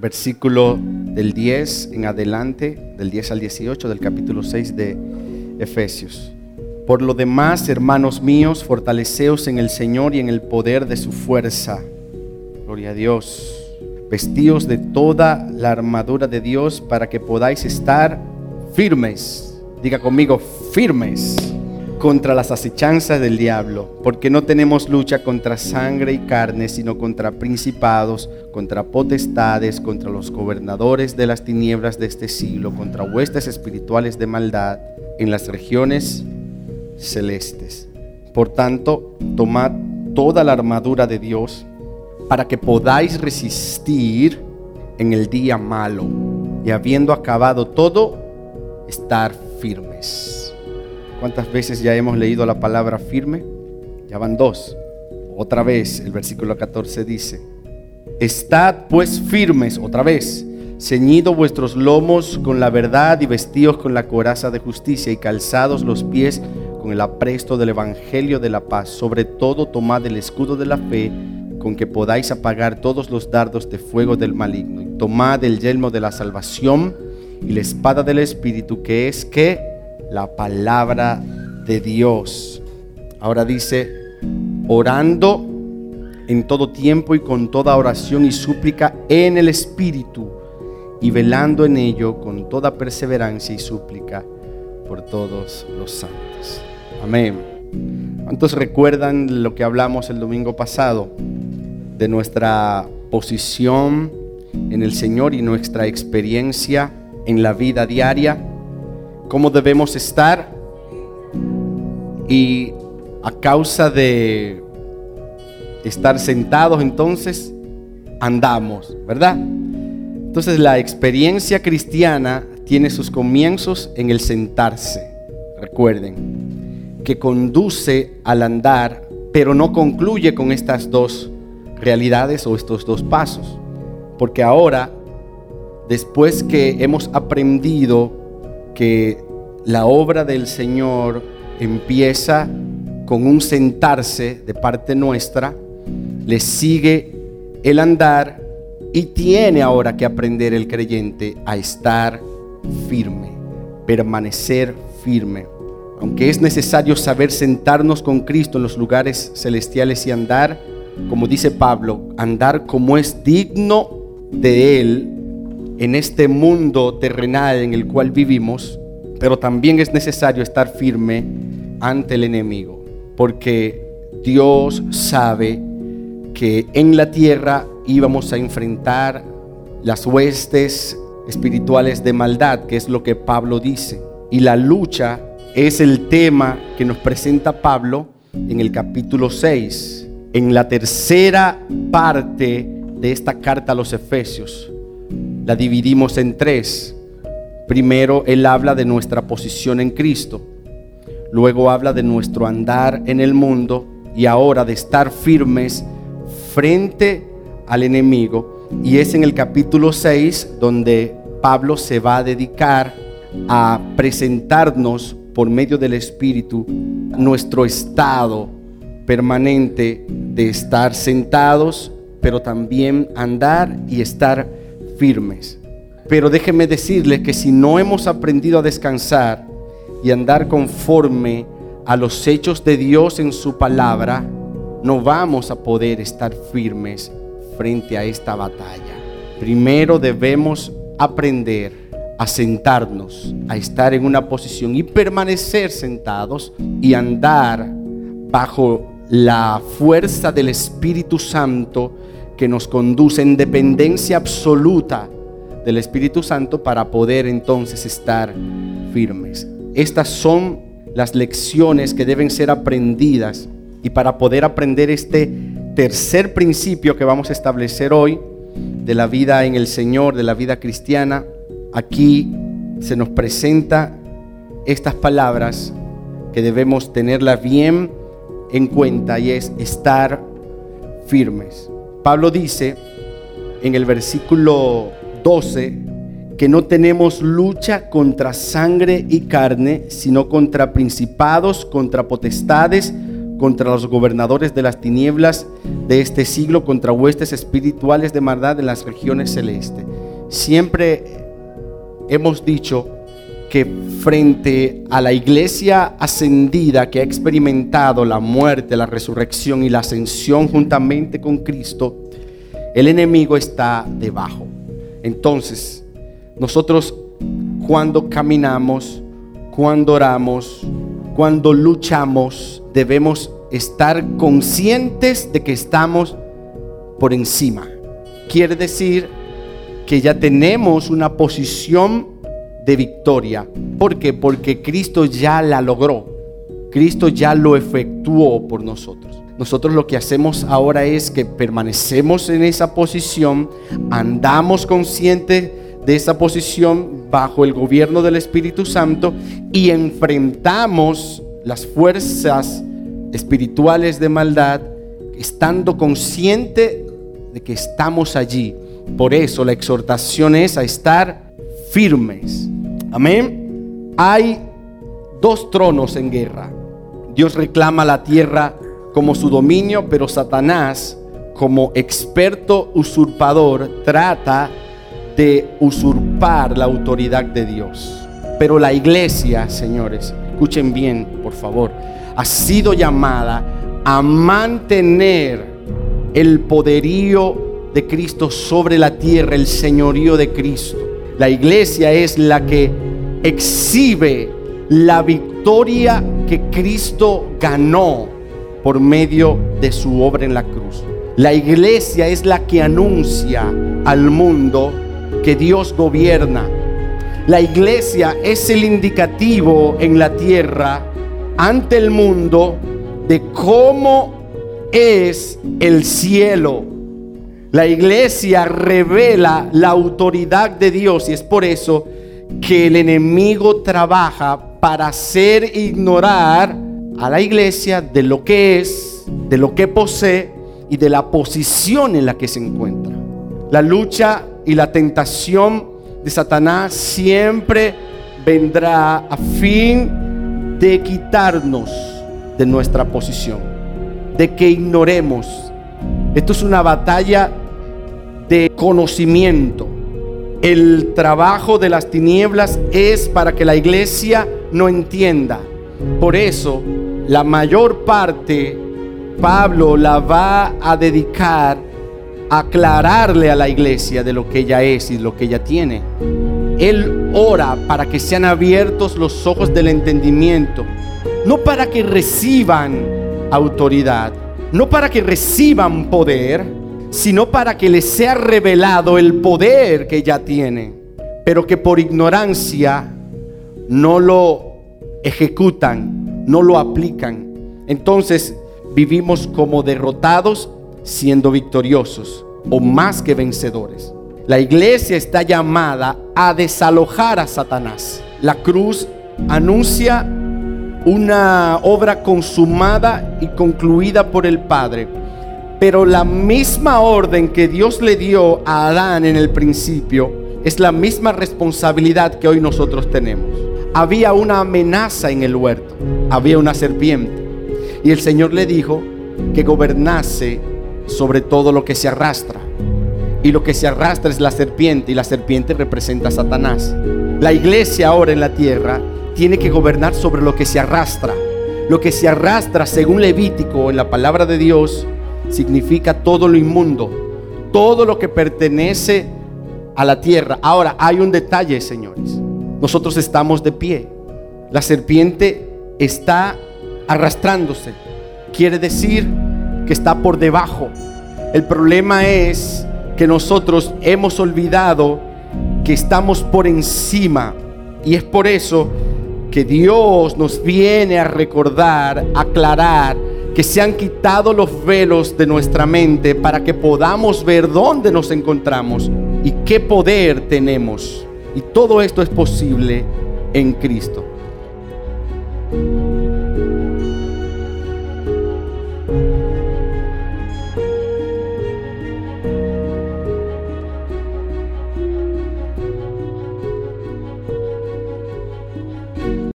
versículo del 10 en adelante, del 10 al 18 del capítulo 6 de Efesios. Por lo demás, hermanos míos, fortaleceos en el Señor y en el poder de su fuerza. Gloria a Dios. Vestíos de toda la armadura de Dios para que podáis estar firmes. Diga conmigo, firmes contra las acechanzas del diablo, porque no tenemos lucha contra sangre y carne, sino contra principados, contra potestades, contra los gobernadores de las tinieblas de este siglo, contra huestes espirituales de maldad en las regiones celestes. Por tanto, tomad toda la armadura de Dios para que podáis resistir en el día malo y habiendo acabado todo, estar firmes. ¿Cuántas veces ya hemos leído la palabra firme? Ya van dos. Otra vez el versículo 14 dice, Estad pues firmes, otra vez, ceñido vuestros lomos con la verdad y vestidos con la coraza de justicia y calzados los pies con el apresto del Evangelio de la paz. Sobre todo tomad el escudo de la fe con que podáis apagar todos los dardos de fuego del maligno. Y tomad el yelmo de la salvación y la espada del Espíritu que es que la palabra de Dios. Ahora dice, orando en todo tiempo y con toda oración y súplica en el Espíritu y velando en ello con toda perseverancia y súplica por todos los santos. Amén. ¿Cuántos recuerdan lo que hablamos el domingo pasado de nuestra posición en el Señor y nuestra experiencia en la vida diaria? Cómo debemos estar y a causa de estar sentados entonces andamos, ¿verdad? Entonces la experiencia cristiana tiene sus comienzos en el sentarse, recuerden, que conduce al andar, pero no concluye con estas dos realidades o estos dos pasos, porque ahora, después que hemos aprendido que la obra del Señor empieza con un sentarse de parte nuestra, le sigue el andar y tiene ahora que aprender el creyente a estar firme, permanecer firme. Aunque es necesario saber sentarnos con Cristo en los lugares celestiales y andar, como dice Pablo, andar como es digno de Él en este mundo terrenal en el cual vivimos, pero también es necesario estar firme ante el enemigo, porque Dios sabe que en la tierra íbamos a enfrentar las huestes espirituales de maldad, que es lo que Pablo dice. Y la lucha es el tema que nos presenta Pablo en el capítulo 6, en la tercera parte de esta carta a los Efesios la dividimos en tres. Primero, Él habla de nuestra posición en Cristo. Luego habla de nuestro andar en el mundo y ahora de estar firmes frente al enemigo. Y es en el capítulo 6 donde Pablo se va a dedicar a presentarnos por medio del Espíritu nuestro estado permanente de estar sentados, pero también andar y estar firmes. Pero déjenme decirles que si no hemos aprendido a descansar y andar conforme a los hechos de Dios en su palabra, no vamos a poder estar firmes frente a esta batalla. Primero debemos aprender a sentarnos, a estar en una posición y permanecer sentados y andar bajo la fuerza del Espíritu Santo que nos conduce en dependencia absoluta del Espíritu Santo para poder entonces estar firmes. Estas son las lecciones que deben ser aprendidas y para poder aprender este tercer principio que vamos a establecer hoy de la vida en el Señor, de la vida cristiana, aquí se nos presenta estas palabras que debemos tenerlas bien en cuenta y es estar firmes. Pablo dice en el versículo 12 que no tenemos lucha contra sangre y carne, sino contra principados, contra potestades, contra los gobernadores de las tinieblas de este siglo, contra huestes espirituales de maldad en las regiones celestes. Siempre hemos dicho que frente a la iglesia ascendida que ha experimentado la muerte, la resurrección y la ascensión juntamente con Cristo, el enemigo está debajo. Entonces, nosotros cuando caminamos, cuando oramos, cuando luchamos, debemos estar conscientes de que estamos por encima. Quiere decir que ya tenemos una posición de victoria. ¿Por qué? Porque Cristo ya la logró. Cristo ya lo efectuó por nosotros. Nosotros lo que hacemos ahora es que permanecemos en esa posición, andamos conscientes de esa posición bajo el gobierno del Espíritu Santo y enfrentamos las fuerzas espirituales de maldad estando consciente de que estamos allí. Por eso la exhortación es a estar firmes. Amén. Hay dos tronos en guerra. Dios reclama la tierra como su dominio, pero Satanás, como experto usurpador, trata de usurpar la autoridad de Dios. Pero la iglesia, señores, escuchen bien, por favor, ha sido llamada a mantener el poderío de Cristo sobre la tierra, el señorío de Cristo. La iglesia es la que exhibe la victoria que Cristo ganó por medio de su obra en la cruz. La iglesia es la que anuncia al mundo que Dios gobierna. La iglesia es el indicativo en la tierra ante el mundo de cómo es el cielo la iglesia revela la autoridad de Dios y es por eso que el enemigo trabaja para hacer ignorar a la iglesia de lo que es, de lo que posee y de la posición en la que se encuentra. La lucha y la tentación de Satanás siempre vendrá a fin de quitarnos de nuestra posición, de que ignoremos esto es una batalla de conocimiento. El trabajo de las tinieblas es para que la iglesia no entienda. Por eso, la mayor parte, Pablo la va a dedicar a aclararle a la iglesia de lo que ella es y lo que ella tiene. Él ora para que sean abiertos los ojos del entendimiento, no para que reciban autoridad, no para que reciban poder, sino para que les sea revelado el poder que ya tienen, pero que por ignorancia no lo ejecutan, no lo aplican. Entonces vivimos como derrotados siendo victoriosos o más que vencedores. La iglesia está llamada a desalojar a Satanás. La cruz anuncia una obra consumada y concluida por el Padre. Pero la misma orden que Dios le dio a Adán en el principio es la misma responsabilidad que hoy nosotros tenemos. Había una amenaza en el huerto, había una serpiente. Y el Señor le dijo que gobernase sobre todo lo que se arrastra. Y lo que se arrastra es la serpiente y la serpiente representa a Satanás. La iglesia ahora en la tierra tiene que gobernar sobre lo que se arrastra. Lo que se arrastra, según Levítico, en la palabra de Dios, significa todo lo inmundo, todo lo que pertenece a la tierra. Ahora, hay un detalle, señores. Nosotros estamos de pie. La serpiente está arrastrándose. Quiere decir que está por debajo. El problema es que nosotros hemos olvidado que estamos por encima. Y es por eso que Dios nos viene a recordar, aclarar, que se han quitado los velos de nuestra mente para que podamos ver dónde nos encontramos y qué poder tenemos. Y todo esto es posible en Cristo.